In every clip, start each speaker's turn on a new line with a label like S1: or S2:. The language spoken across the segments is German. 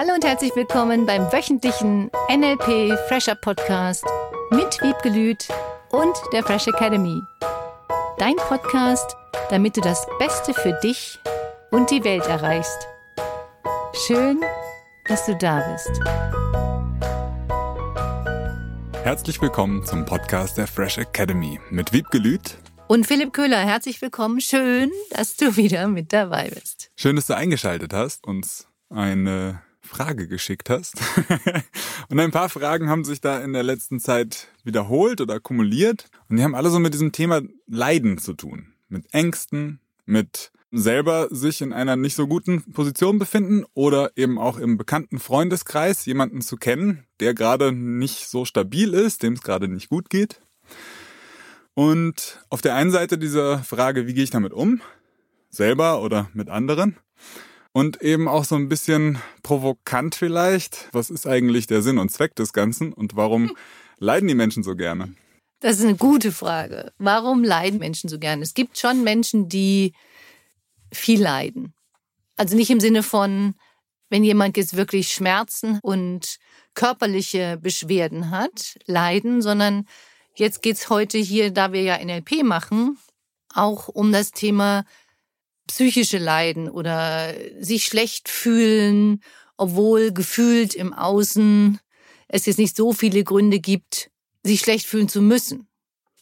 S1: Hallo und herzlich willkommen beim wöchentlichen NLP Fresher Podcast mit Wiebgelüt und der Fresh Academy. Dein Podcast, damit du das Beste für dich und die Welt erreichst. Schön, dass du da bist.
S2: Herzlich willkommen zum Podcast der Fresh Academy mit Wiebgelüt
S1: und Philipp Köhler. Herzlich willkommen. Schön, dass du wieder mit dabei bist.
S2: Schön, dass du eingeschaltet hast, uns eine Frage geschickt hast. und ein paar Fragen haben sich da in der letzten Zeit wiederholt oder kumuliert. Und die haben alle so mit diesem Thema Leiden zu tun. Mit Ängsten, mit selber sich in einer nicht so guten Position befinden oder eben auch im bekannten Freundeskreis jemanden zu kennen, der gerade nicht so stabil ist, dem es gerade nicht gut geht. Und auf der einen Seite dieser Frage, wie gehe ich damit um? Selber oder mit anderen? Und eben auch so ein bisschen provokant vielleicht. Was ist eigentlich der Sinn und Zweck des Ganzen und warum leiden die Menschen so gerne?
S1: Das ist eine gute Frage. Warum leiden Menschen so gerne? Es gibt schon Menschen, die viel leiden. Also nicht im Sinne von, wenn jemand jetzt wirklich Schmerzen und körperliche Beschwerden hat, leiden, sondern jetzt geht's heute hier, da wir ja NLP machen, auch um das Thema psychische Leiden oder sich schlecht fühlen, obwohl gefühlt im Außen es jetzt nicht so viele Gründe gibt, sich schlecht fühlen zu müssen.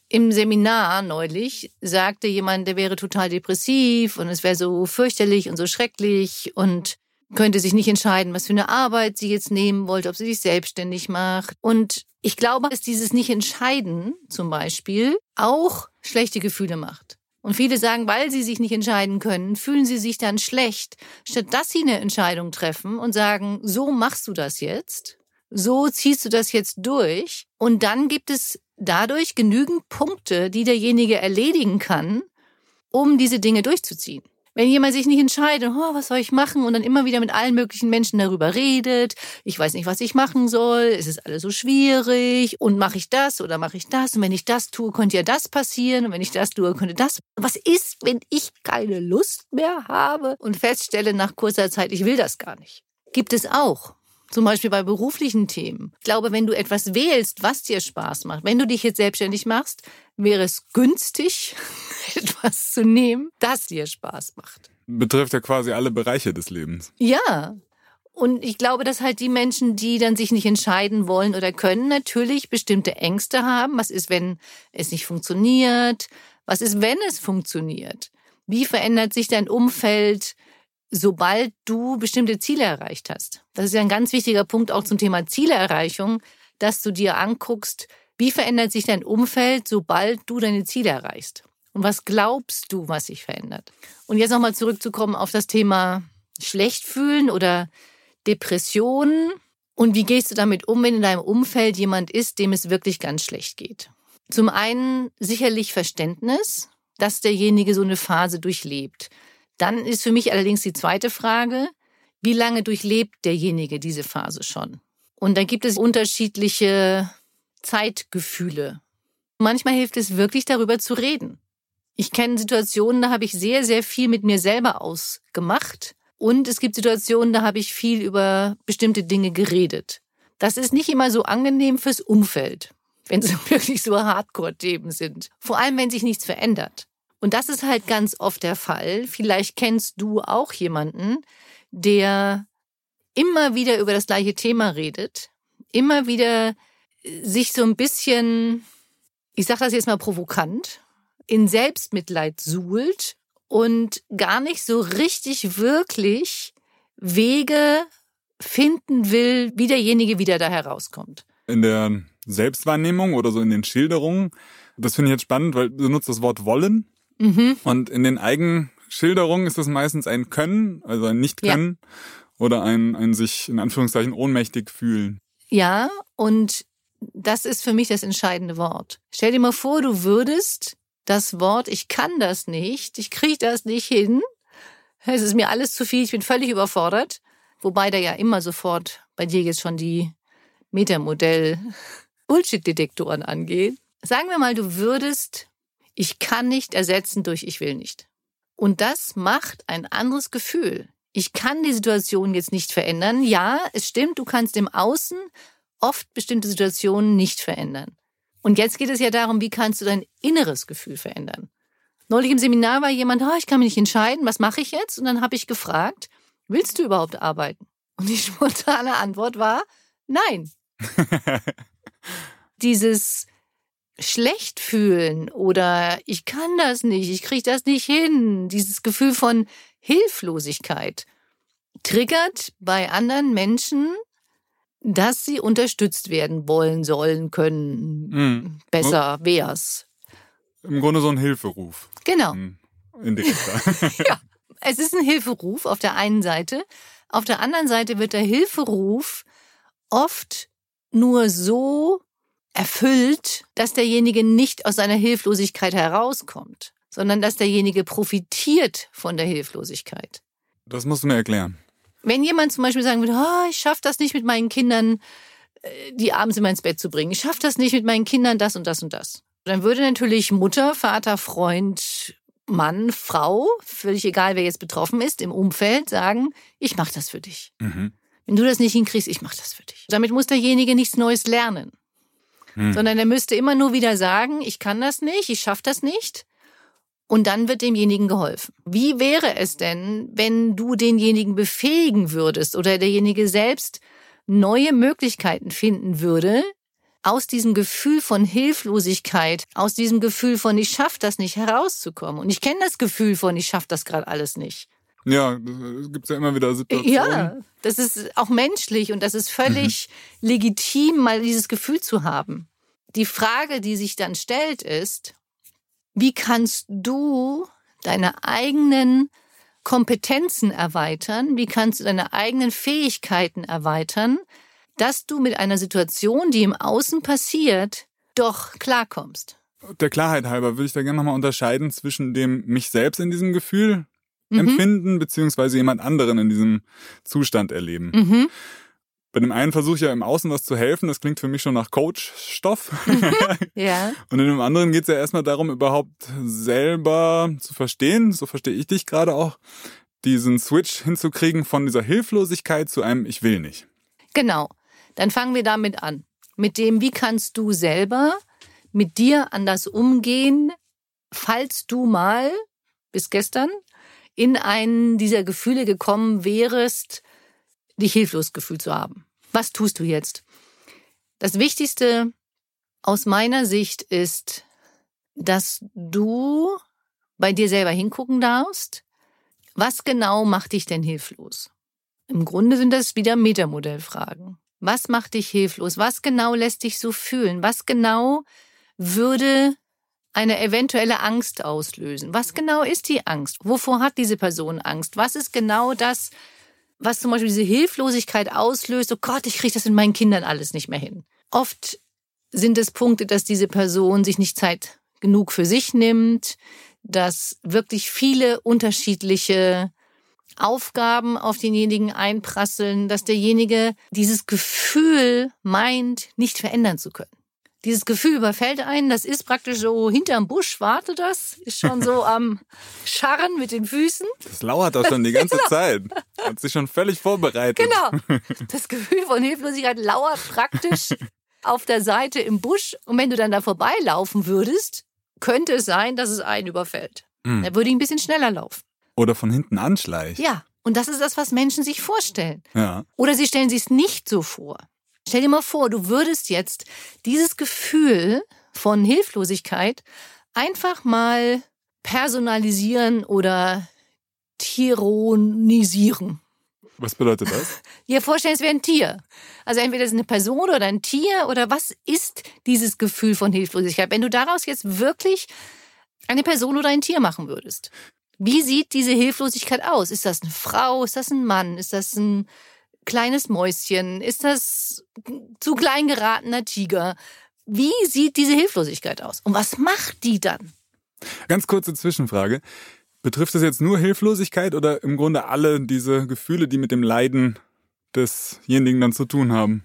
S1: Im Seminar neulich sagte jemand, der wäre total depressiv und es wäre so fürchterlich und so schrecklich und könnte sich nicht entscheiden, was für eine Arbeit sie jetzt nehmen wollte, ob sie sich selbstständig macht. Und ich glaube, dass dieses Nicht-Entscheiden zum Beispiel auch schlechte Gefühle macht. Und viele sagen, weil sie sich nicht entscheiden können, fühlen sie sich dann schlecht, statt dass sie eine Entscheidung treffen und sagen, so machst du das jetzt, so ziehst du das jetzt durch. Und dann gibt es dadurch genügend Punkte, die derjenige erledigen kann, um diese Dinge durchzuziehen. Wenn jemand sich nicht entscheidet, oh, was soll ich machen und dann immer wieder mit allen möglichen Menschen darüber redet, ich weiß nicht, was ich machen soll, es ist alles so schwierig und mache ich das oder mache ich das und wenn ich das tue, könnte ja das passieren und wenn ich das tue, könnte das. Was ist, wenn ich keine Lust mehr habe und feststelle nach kurzer Zeit, ich will das gar nicht? Gibt es auch. Zum Beispiel bei beruflichen Themen. Ich glaube, wenn du etwas wählst, was dir Spaß macht, wenn du dich jetzt selbstständig machst, wäre es günstig, etwas zu nehmen, das dir Spaß macht.
S2: Betrifft ja quasi alle Bereiche des Lebens.
S1: Ja. Und ich glaube, dass halt die Menschen, die dann sich nicht entscheiden wollen oder können, natürlich bestimmte Ängste haben. Was ist, wenn es nicht funktioniert? Was ist, wenn es funktioniert? Wie verändert sich dein Umfeld? Sobald du bestimmte Ziele erreicht hast. Das ist ja ein ganz wichtiger Punkt auch zum Thema Zielerreichung, dass du dir anguckst, wie verändert sich dein Umfeld, sobald du deine Ziele erreichst. Und was glaubst du, was sich verändert? Und jetzt nochmal zurückzukommen auf das Thema schlecht fühlen oder Depressionen. Und wie gehst du damit um, wenn in deinem Umfeld jemand ist, dem es wirklich ganz schlecht geht? Zum einen sicherlich Verständnis, dass derjenige so eine Phase durchlebt. Dann ist für mich allerdings die zweite Frage, wie lange durchlebt derjenige diese Phase schon? Und dann gibt es unterschiedliche Zeitgefühle. Manchmal hilft es wirklich darüber zu reden. Ich kenne Situationen, da habe ich sehr, sehr viel mit mir selber ausgemacht. Und es gibt Situationen, da habe ich viel über bestimmte Dinge geredet. Das ist nicht immer so angenehm fürs Umfeld, wenn es wirklich so Hardcore-Themen sind. Vor allem, wenn sich nichts verändert. Und das ist halt ganz oft der Fall. Vielleicht kennst du auch jemanden, der immer wieder über das gleiche Thema redet, immer wieder äh, sich so ein bisschen, ich sage das jetzt mal provokant, in Selbstmitleid suhlt und gar nicht so richtig wirklich Wege finden will, wie derjenige wieder da herauskommt.
S2: In der Selbstwahrnehmung oder so in den Schilderungen, das finde ich jetzt spannend, weil du nutzt das Wort wollen Mhm. Und in den Eigenschilderungen ist das meistens ein Können, also ein Nicht-Können ja. oder ein, ein sich in Anführungszeichen ohnmächtig fühlen.
S1: Ja, und das ist für mich das entscheidende Wort. Stell dir mal vor, du würdest das Wort, ich kann das nicht, ich kriege das nicht hin, es ist mir alles zu viel, ich bin völlig überfordert, wobei da ja immer sofort bei dir jetzt schon die Metamodell Bullshit-Detektoren angehen. Sagen wir mal, du würdest ich kann nicht ersetzen durch ich will nicht. Und das macht ein anderes Gefühl. ich kann die Situation jetzt nicht verändern. Ja, es stimmt, du kannst im Außen oft bestimmte Situationen nicht verändern. Und jetzt geht es ja darum, wie kannst du dein inneres Gefühl verändern. Neulich im Seminar war jemand, oh, ich kann mich nicht entscheiden, was mache ich jetzt? Und dann habe ich gefragt, willst du überhaupt arbeiten? Und die spontane Antwort war, nein. Dieses schlecht fühlen oder ich kann das nicht, ich kriege das nicht hin, dieses Gefühl von Hilflosigkeit triggert bei anderen Menschen, dass sie unterstützt werden wollen, sollen, können. Mhm. Besser wär's.
S2: Im Grunde so ein Hilferuf.
S1: Genau.
S2: Indirekter.
S1: ja, es ist ein Hilferuf auf der einen Seite. Auf der anderen Seite wird der Hilferuf oft nur so erfüllt, dass derjenige nicht aus seiner Hilflosigkeit herauskommt, sondern dass derjenige profitiert von der Hilflosigkeit.
S2: Das musst du mir erklären.
S1: Wenn jemand zum Beispiel sagen würde, oh, ich schaffe das nicht mit meinen Kindern, äh, die abends immer ins Bett zu bringen, ich schaffe das nicht mit meinen Kindern, das und das und das, dann würde natürlich Mutter, Vater, Freund, Mann, Frau, völlig egal, wer jetzt betroffen ist, im Umfeld sagen, ich mache das für dich. Mhm. Wenn du das nicht hinkriegst, ich mache das für dich. Damit muss derjenige nichts Neues lernen. Hm. Sondern er müsste immer nur wieder sagen, ich kann das nicht, ich schaffe das nicht. Und dann wird demjenigen geholfen. Wie wäre es denn, wenn du denjenigen befähigen würdest oder derjenige selbst neue Möglichkeiten finden würde, aus diesem Gefühl von Hilflosigkeit, aus diesem Gefühl von ich schaffe das nicht herauszukommen. Und ich kenne das Gefühl von ich schaffe das gerade alles nicht.
S2: Ja, es gibt ja immer wieder Situationen.
S1: Ja, das ist auch menschlich und das ist völlig mhm. legitim, mal dieses Gefühl zu haben. Die Frage, die sich dann stellt, ist, wie kannst du deine eigenen Kompetenzen erweitern? Wie kannst du deine eigenen Fähigkeiten erweitern, dass du mit einer Situation, die im Außen passiert, doch klarkommst?
S2: Der Klarheit halber würde ich da gerne nochmal unterscheiden zwischen dem mich selbst in diesem Gefühl mhm. empfinden, beziehungsweise jemand anderen in diesem Zustand erleben. Mhm. Bei dem einen versuche ich ja im Außen was zu helfen, das klingt für mich schon nach Coach-Stoff.
S1: ja.
S2: Und in dem anderen geht es ja erstmal darum, überhaupt selber zu verstehen, so verstehe ich dich gerade auch, diesen Switch hinzukriegen von dieser Hilflosigkeit zu einem Ich will nicht.
S1: Genau. Dann fangen wir damit an. Mit dem, wie kannst du selber mit dir anders umgehen, falls du mal bis gestern in einen dieser Gefühle gekommen wärst, dich hilflos gefühlt zu haben. Was tust du jetzt? Das Wichtigste aus meiner Sicht ist, dass du bei dir selber hingucken darfst, was genau macht dich denn hilflos? Im Grunde sind das wieder Metamodellfragen. Was macht dich hilflos? Was genau lässt dich so fühlen? Was genau würde eine eventuelle Angst auslösen? Was genau ist die Angst? Wovor hat diese Person Angst? Was ist genau das, was zum Beispiel diese Hilflosigkeit auslöst? Oh Gott, ich kriege das mit meinen Kindern alles nicht mehr hin. Oft sind es Punkte, dass diese Person sich nicht Zeit genug für sich nimmt, dass wirklich viele unterschiedliche Aufgaben auf denjenigen einprasseln, dass derjenige dieses Gefühl meint, nicht verändern zu können dieses Gefühl überfällt einen, das ist praktisch so hinterm Busch, warte das, ist schon so am Scharren mit den Füßen.
S2: Das lauert doch schon die ganze genau. Zeit. Hat sich schon völlig vorbereitet.
S1: Genau. Das Gefühl von Hilflosigkeit lauert praktisch auf der Seite im Busch. Und wenn du dann da vorbeilaufen würdest, könnte es sein, dass es einen überfällt. Mhm. Da würde ich ein bisschen schneller laufen.
S2: Oder von hinten anschleicht.
S1: Ja. Und das ist das, was Menschen sich vorstellen.
S2: Ja.
S1: Oder sie stellen sich es nicht so vor. Stell dir mal vor, du würdest jetzt dieses Gefühl von Hilflosigkeit einfach mal personalisieren oder tyrannisieren.
S2: Was bedeutet das?
S1: Dir vorstellen, es wäre ein Tier. Also entweder es ist eine Person oder ein Tier oder was ist dieses Gefühl von Hilflosigkeit? Wenn du daraus jetzt wirklich eine Person oder ein Tier machen würdest, wie sieht diese Hilflosigkeit aus? Ist das eine Frau? Ist das ein Mann? Ist das ein kleines Mäuschen? Ist das zu klein geratener Tiger? Wie sieht diese Hilflosigkeit aus? Und was macht die dann?
S2: Ganz kurze Zwischenfrage. Betrifft es jetzt nur Hilflosigkeit oder im Grunde alle diese Gefühle, die mit dem Leiden desjenigen dann zu tun haben?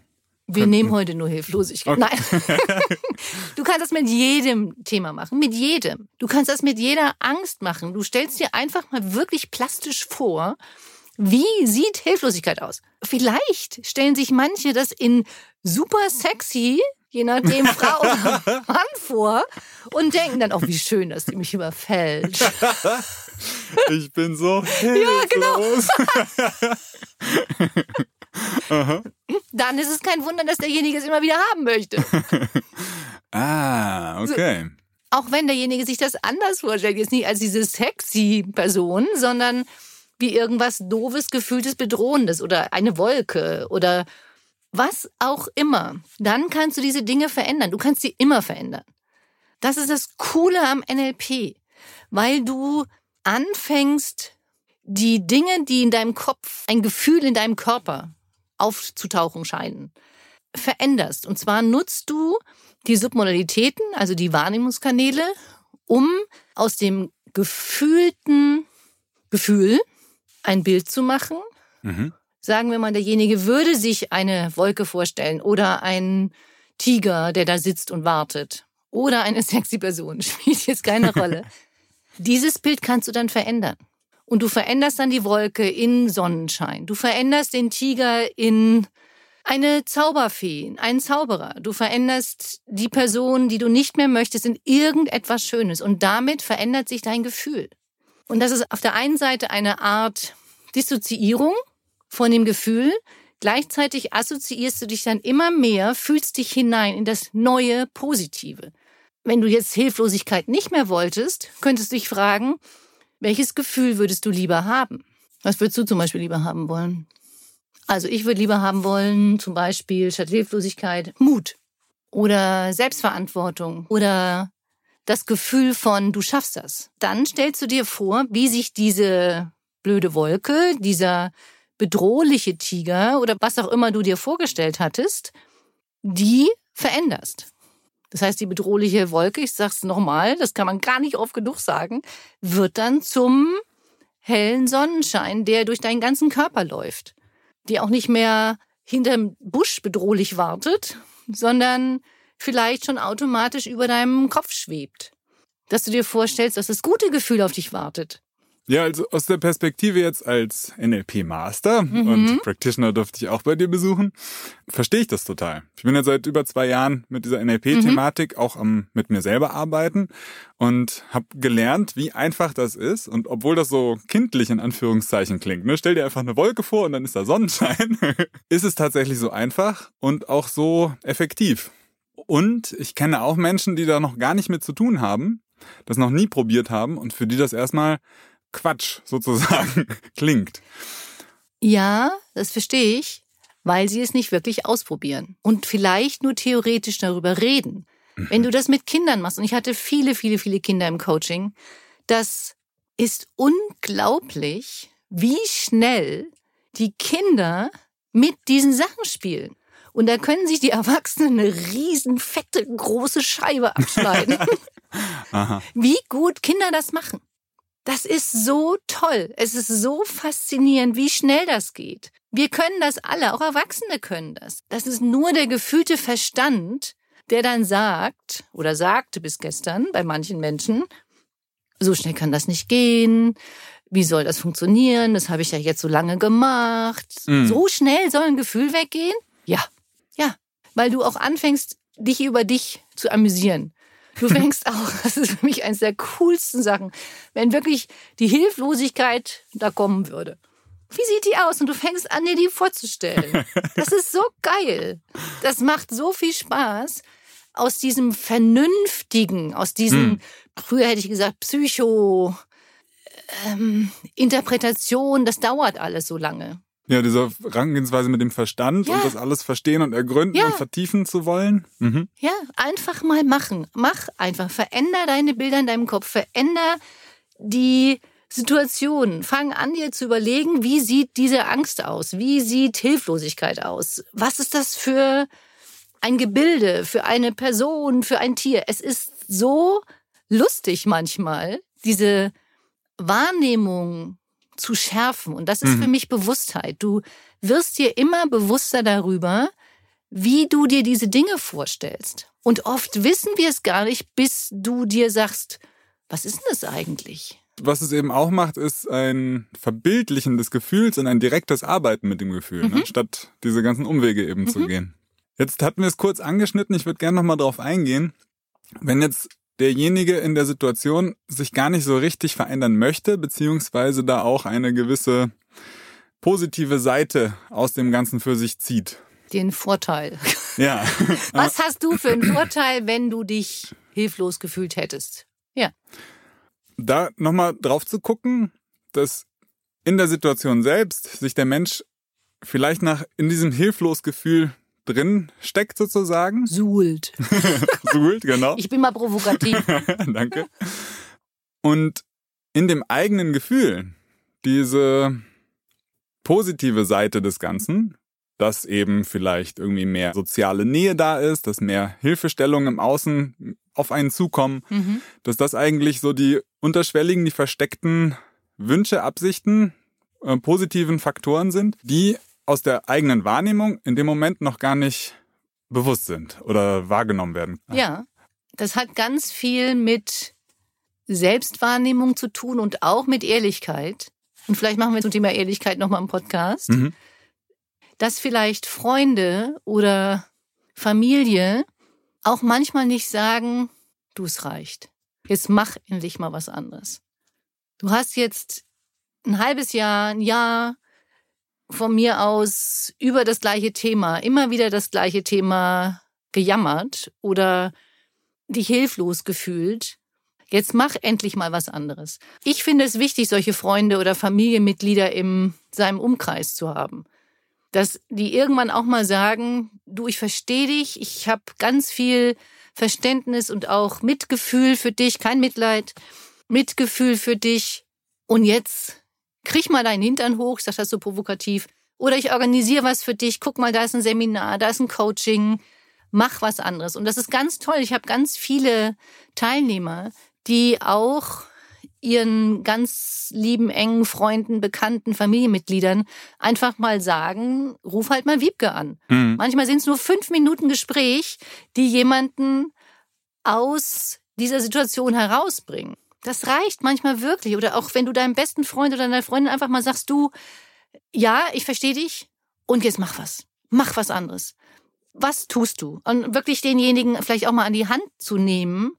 S1: Wir nehmen heute nur Hilflosigkeit. Okay. Nein. Du kannst das mit jedem Thema machen, mit jedem. Du kannst das mit jeder Angst machen. Du stellst dir einfach mal wirklich plastisch vor, Wie sieht Hilflosigkeit aus? Vielleicht stellen sich manche das in super sexy, je nachdem Frau oder Mann vor und denken dann auch, wie schön, dass die mich überfällt.
S2: Ich bin so hilflos.
S1: Ja, genau. Dann ist es kein Wunder, dass derjenige es immer wieder haben möchte.
S2: ah, okay.
S1: Auch wenn derjenige sich das anders vorstellt, jetzt nicht als diese sexy Person, sondern wie irgendwas doofes, gefühltes, bedrohendes oder eine Wolke oder was auch immer. Dann kannst du diese Dinge verändern. Du kannst sie immer verändern. Das ist das Coole am NLP, weil du anfängst, die Dinge, die in deinem Kopf, ein Gefühl in deinem Körper aufzutauchen scheinen, veränderst. Und zwar nutzt du die Submodalitäten, also die Wahrnehmungskanäle, um aus dem gefühlten Gefühl ein Bild zu machen. Mhm. Sagen wir mal, derjenige würde sich eine Wolke vorstellen oder einen Tiger, der da sitzt und wartet. Oder eine sexy Person, spielt jetzt keine Rolle. Dieses Bild kannst du dann verändern. Und du veränderst dann die Wolke in Sonnenschein. Du veränderst den Tiger in eine Zauberfee, in einen Zauberer. Du veränderst die Person, die du nicht mehr möchtest, in irgendetwas Schönes. Und damit verändert sich dein Gefühl. Und das ist auf der einen Seite eine Art Dissoziierung von dem Gefühl. Gleichzeitig assoziierst du dich dann immer mehr, fühlst dich hinein in das neue Positive. Wenn du jetzt Hilflosigkeit nicht mehr wolltest, könntest du dich fragen, welches Gefühl würdest du lieber haben? Was würdest du zum Beispiel lieber haben wollen? Also ich würde lieber haben wollen, zum Beispiel statt Hilflosigkeit, Mut oder Selbstverantwortung oder das Gefühl von, du schaffst das. Dann stellst du dir vor, wie sich diese blöde Wolke, dieser bedrohliche Tiger oder was auch immer du dir vorgestellt hattest, die veränderst. Das heißt, die bedrohliche Wolke, ich sag's nochmal, das kann man gar nicht oft genug sagen, wird dann zum hellen Sonnenschein, der durch deinen ganzen Körper läuft. Die auch nicht mehr hinterm Busch bedrohlich wartet, sondern vielleicht schon automatisch über deinem Kopf schwebt. Dass du dir vorstellst, dass das gute Gefühl auf dich wartet.
S2: Ja, also aus der Perspektive jetzt als NLP-Master mhm. und Practitioner durfte ich auch bei dir besuchen, verstehe ich das total. Ich bin ja seit über zwei Jahren mit dieser NLP-Thematik mhm. auch am mit mir selber arbeiten und habe gelernt, wie einfach das ist. Und obwohl das so kindlich in Anführungszeichen klingt, ne, stell dir einfach eine Wolke vor und dann ist da Sonnenschein, ist es tatsächlich so einfach und auch so effektiv. Und ich kenne auch Menschen, die da noch gar nicht mit zu tun haben, das noch nie probiert haben und für die das erstmal Quatsch sozusagen klingt.
S1: Ja, das verstehe ich, weil sie es nicht wirklich ausprobieren und vielleicht nur theoretisch darüber reden. Wenn du das mit Kindern machst, und ich hatte viele, viele, viele Kinder im Coaching, das ist unglaublich, wie schnell die Kinder mit diesen Sachen spielen. Und da können sich die Erwachsenen eine riesen, fette, große Scheibe abschneiden. Wie gut Kinder das machen. Das ist so toll. Es ist so faszinierend, wie schnell das geht. Wir können das alle, auch Erwachsene können das. Das ist nur der gefühlte Verstand, der dann sagt oder sagte bis gestern bei manchen Menschen, so schnell kann das nicht gehen. Wie soll das funktionieren? Das habe ich ja jetzt so lange gemacht. Mhm. So schnell soll ein Gefühl weggehen? Ja, weil du auch anfängst, dich über dich zu amüsieren. Du fängst auch, das ist für mich eines der coolsten Sachen, wenn wirklich die Hilflosigkeit da kommen würde. Wie sieht die aus? Und du fängst an, dir die vorzustellen. Das ist so geil. Das macht so viel Spaß. Aus diesem Vernünftigen, aus diesem, hm. früher hätte ich gesagt, Psycho, ähm, Interpretation, das dauert alles so lange.
S2: Ja, diese Herangehensweise mit dem Verstand ja. und das alles verstehen und ergründen ja. und vertiefen zu wollen. Mhm.
S1: Ja, einfach mal machen. Mach einfach. Veränder deine Bilder in deinem Kopf. Veränder die Situation. Fang an, dir zu überlegen, wie sieht diese Angst aus? Wie sieht Hilflosigkeit aus? Was ist das für ein Gebilde, für eine Person, für ein Tier? Es ist so lustig manchmal, diese Wahrnehmung zu schärfen. Und das ist mhm. für mich Bewusstheit. Du wirst dir immer bewusster darüber, wie du dir diese Dinge vorstellst. Und oft wissen wir es gar nicht, bis du dir sagst, was ist denn das eigentlich?
S2: was es eben auch macht, ist ein Verbildlichen des Gefühls und ein direktes Arbeiten mit dem Gefühl, ne? mhm. ne? statt diese ganzen Umwege eben mhm. zu gehen. Jetzt hatten wir es kurz angeschnitten, ich würde gerne nochmal drauf eingehen. Wenn jetzt derjenige in der Situation sich gar nicht so richtig verändern möchte, beziehungsweise da auch eine gewisse positive Seite aus dem Ganzen für sich zieht.
S1: Den Vorteil.
S2: Ja.
S1: Was hast du für einen Vorteil, wenn du dich hilflos gefühlt hättest? Ja.
S2: Da nochmal drauf zu gucken, dass in der Situation selbst sich der Mensch vielleicht nach in diesem Hilflosgefühl drin steckt sozusagen.
S1: Suhlt.
S2: Suhlt, genau.
S1: Ich bin mal provokativ.
S2: Danke. Und in dem eigenen Gefühl diese positive Seite des Ganzen, dass eben vielleicht irgendwie mehr soziale Nähe da ist, dass mehr Hilfestellungen im Außen auf einen zukommen, mhm. dass das eigentlich so die unterschwelligen, die versteckten Wünsche, Absichten, äh, positiven Faktoren sind, die aus der eigenen Wahrnehmung in dem Moment noch gar nicht bewusst sind oder wahrgenommen werden.
S1: Ja, das hat ganz viel mit Selbstwahrnehmung zu tun und auch mit Ehrlichkeit. Und vielleicht machen wir zum Thema Ehrlichkeit nochmal einen Podcast. Mhm. Dass vielleicht Freunde oder Familie auch manchmal nicht sagen, du es reicht. Jetzt mach endlich mal was anderes. Du hast jetzt ein halbes Jahr, ein Jahr von mir aus über das gleiche Thema, immer wieder das gleiche Thema gejammert oder dich hilflos gefühlt. Jetzt mach endlich mal was anderes. Ich finde es wichtig, solche Freunde oder Familienmitglieder in seinem Umkreis zu haben. Dass die irgendwann auch mal sagen, du, ich verstehe dich, ich habe ganz viel Verständnis und auch Mitgefühl für dich, kein Mitleid, Mitgefühl für dich. Und jetzt krieg mal deinen Hintern hoch, ich sag das so provokativ, oder ich organisiere was für dich, guck mal, da ist ein Seminar, da ist ein Coaching, mach was anderes. Und das ist ganz toll. Ich habe ganz viele Teilnehmer, die auch ihren ganz lieben, engen Freunden, Bekannten, Familienmitgliedern einfach mal sagen, ruf halt mal Wiebke an. Mhm. Manchmal sind es nur fünf Minuten Gespräch, die jemanden aus dieser Situation herausbringen. Das reicht manchmal wirklich. Oder auch wenn du deinem besten Freund oder deiner Freundin einfach mal sagst, du, ja, ich verstehe dich und jetzt mach was. Mach was anderes. Was tust du? Und wirklich denjenigen vielleicht auch mal an die Hand zu nehmen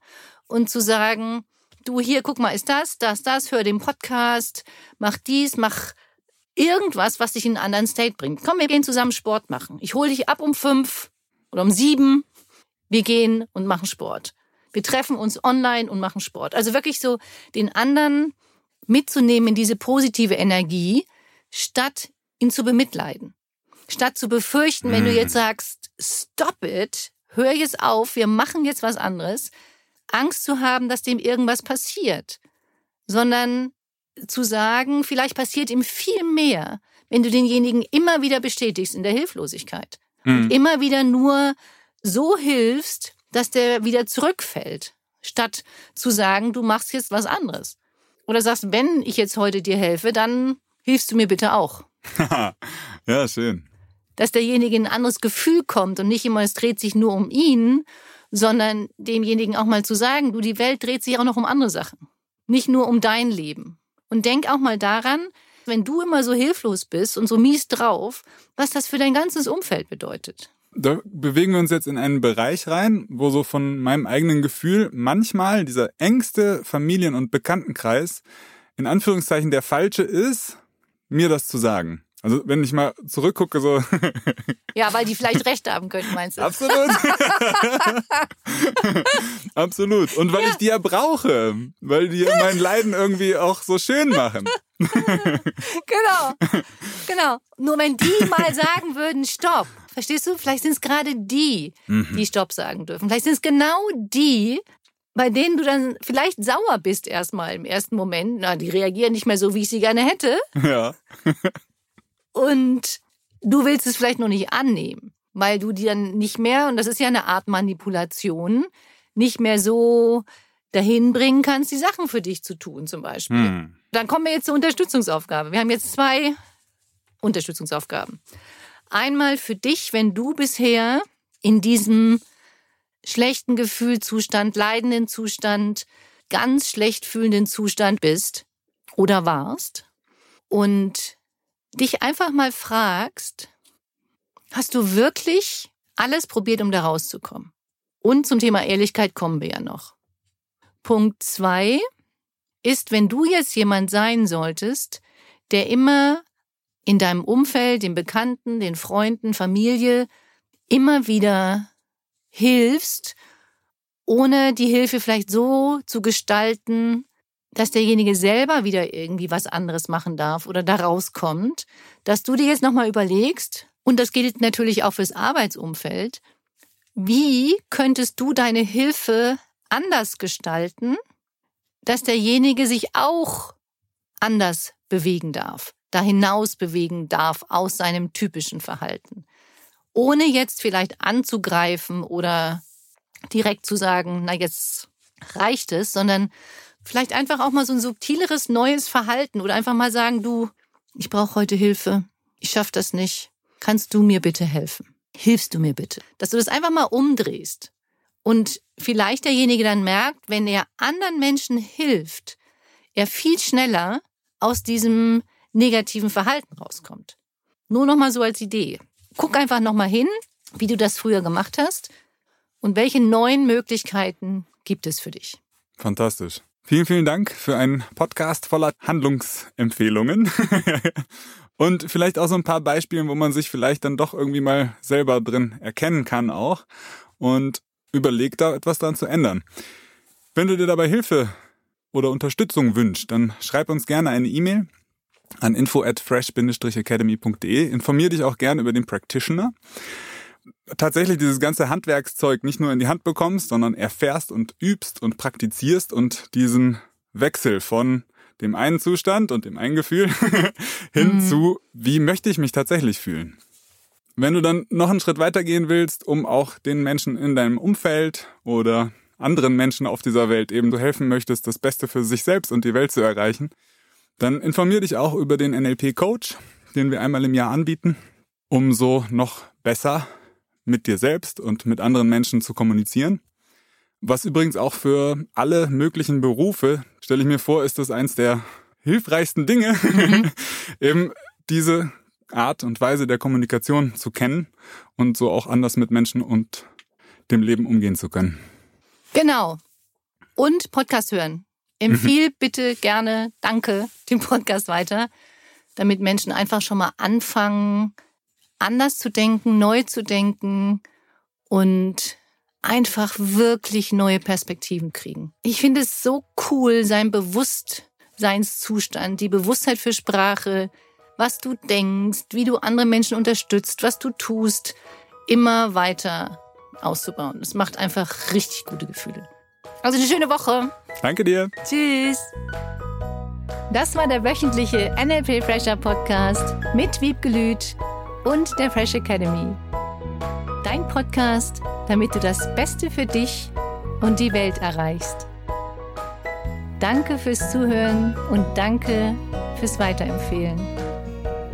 S1: und zu sagen, du hier, guck mal, ist das, das, das, hör den Podcast, mach dies, mach irgendwas, was dich in einen anderen State bringt. Komm, wir gehen zusammen Sport machen. Ich hole dich ab um fünf oder um sieben. Wir gehen und machen Sport. Wir treffen uns online und machen Sport. Also wirklich so den anderen mitzunehmen in diese positive Energie, statt ihn zu bemitleiden. Statt zu befürchten, wenn du mhm. jetzt sagst, stop it, hör jetzt auf, wir machen jetzt was anderes, Angst zu haben, dass dem irgendwas passiert, sondern zu sagen, vielleicht passiert ihm viel mehr, wenn du denjenigen immer wieder bestätigst in der Hilflosigkeit. Mhm. Und immer wieder nur so hilfst, dass der wieder zurückfällt, statt zu sagen, du machst jetzt was anderes. Oder sagst, wenn ich jetzt heute dir helfe, dann hilfst du mir bitte auch.
S2: ja, schön.
S1: Dass derjenige in ein anderes Gefühl kommt und nicht immer, es dreht sich nur um ihn, sondern demjenigen auch mal zu sagen, du, die Welt dreht sich auch noch um andere Sachen. Nicht nur um dein Leben. Und denk auch mal daran, wenn du immer so hilflos bist und so mies drauf, was das für dein ganzes Umfeld bedeutet.
S2: Da bewegen wir uns jetzt in einen Bereich rein, wo so von meinem eigenen Gefühl manchmal dieser engste Familien- und Bekanntenkreis in Anführungszeichen der falsche ist, mir das zu sagen. Also wenn ich mal zurückgucke, so.
S1: Ja, weil die vielleicht recht haben könnten, meinst du?
S2: Absolut. Absolut. Und weil ja. ich die ja brauche. Weil die mein Leiden irgendwie auch so schön machen.
S1: genau. Genau. Nur wenn die mal sagen würden, stopp. Verstehst du? Vielleicht sind es gerade die, mhm. die Stopp sagen dürfen. Vielleicht sind es genau die, bei denen du dann vielleicht sauer bist erstmal im ersten Moment. Na, die reagieren nicht mehr so, wie ich sie gerne hätte.
S2: Ja.
S1: und du willst es vielleicht noch nicht annehmen, weil du die dann nicht mehr, und das ist ja eine Art Manipulation, nicht mehr so dahin bringen kannst, die Sachen für dich zu tun, zum Beispiel. Hm. Dann kommen wir jetzt zur Unterstützungsaufgabe. Wir haben jetzt zwei Unterstützungsaufgaben. Einmal für dich, wenn du bisher in diesem schlechten Gefühlzustand, leidenden Zustand, ganz schlecht fühlenden Zustand bist, oder warst und dich einfach mal fragst, hast du wirklich alles probiert, um da rauszukommen? Und zum Thema Ehrlichkeit kommen wir ja noch. Punkt zwei ist, wenn du jetzt jemand sein solltest, der immer in deinem Umfeld, den Bekannten, den Freunden, Familie immer wieder hilfst, ohne die Hilfe vielleicht so zu gestalten, dass derjenige selber wieder irgendwie was anderes machen darf oder da rauskommt, dass du dir jetzt nochmal überlegst, und das gilt natürlich auch fürs Arbeitsumfeld, wie könntest du deine Hilfe anders gestalten, dass derjenige sich auch anders bewegen darf, da hinaus bewegen darf aus seinem typischen Verhalten, ohne jetzt vielleicht anzugreifen oder direkt zu sagen, na jetzt reicht es, sondern vielleicht einfach auch mal so ein subtileres neues Verhalten oder einfach mal sagen, du, ich brauche heute Hilfe, ich schaffe das nicht, kannst du mir bitte helfen? hilfst du mir bitte? Dass du das einfach mal umdrehst und vielleicht derjenige dann merkt, wenn er anderen Menschen hilft, er viel schneller aus diesem negativen Verhalten rauskommt. Nur noch mal so als Idee. Guck einfach noch mal hin, wie du das früher gemacht hast und welche neuen Möglichkeiten gibt es für dich.
S2: Fantastisch. Vielen, vielen Dank für einen Podcast voller Handlungsempfehlungen. Und vielleicht auch so ein paar Beispiele, wo man sich vielleicht dann doch irgendwie mal selber drin erkennen kann auch und überlegt da etwas dran zu ändern. Wenn du dir dabei Hilfe oder Unterstützung wünschst, dann schreib uns gerne eine E-Mail an info at fresh-academy.de. Informier dich auch gerne über den Practitioner. Tatsächlich dieses ganze Handwerkszeug nicht nur in die Hand bekommst, sondern erfährst und übst und praktizierst und diesen Wechsel von dem einen Zustand und dem einen Gefühl hin mhm. zu, wie möchte ich mich tatsächlich fühlen. Wenn du dann noch einen Schritt weitergehen willst, um auch den Menschen in deinem Umfeld oder anderen Menschen auf dieser Welt eben du helfen möchtest, das Beste für sich selbst und die Welt zu erreichen, dann informier dich auch über den NLP Coach, den wir einmal im Jahr anbieten, um so noch besser mit dir selbst und mit anderen Menschen zu kommunizieren. Was übrigens auch für alle möglichen Berufe, stelle ich mir vor, ist das eins der hilfreichsten Dinge, mhm. eben diese Art und Weise der Kommunikation zu kennen und so auch anders mit Menschen und dem Leben umgehen zu können.
S1: Genau. Und Podcast hören. Empfehl mhm. bitte gerne, danke, den Podcast weiter, damit Menschen einfach schon mal anfangen, anders zu denken, neu zu denken und einfach wirklich neue Perspektiven kriegen. Ich finde es so cool, sein Bewusstseinszustand, die Bewusstheit für Sprache, was du denkst, wie du andere Menschen unterstützt, was du tust, immer weiter auszubauen. Es macht einfach richtig gute Gefühle. Also eine schöne Woche.
S2: Danke dir.
S1: Tschüss. Das war der wöchentliche NLP Fresher Podcast mit Wiebgelüt und der Fresh Academy. Dein Podcast damit du das Beste für dich und die Welt erreichst. Danke fürs Zuhören und danke fürs Weiterempfehlen.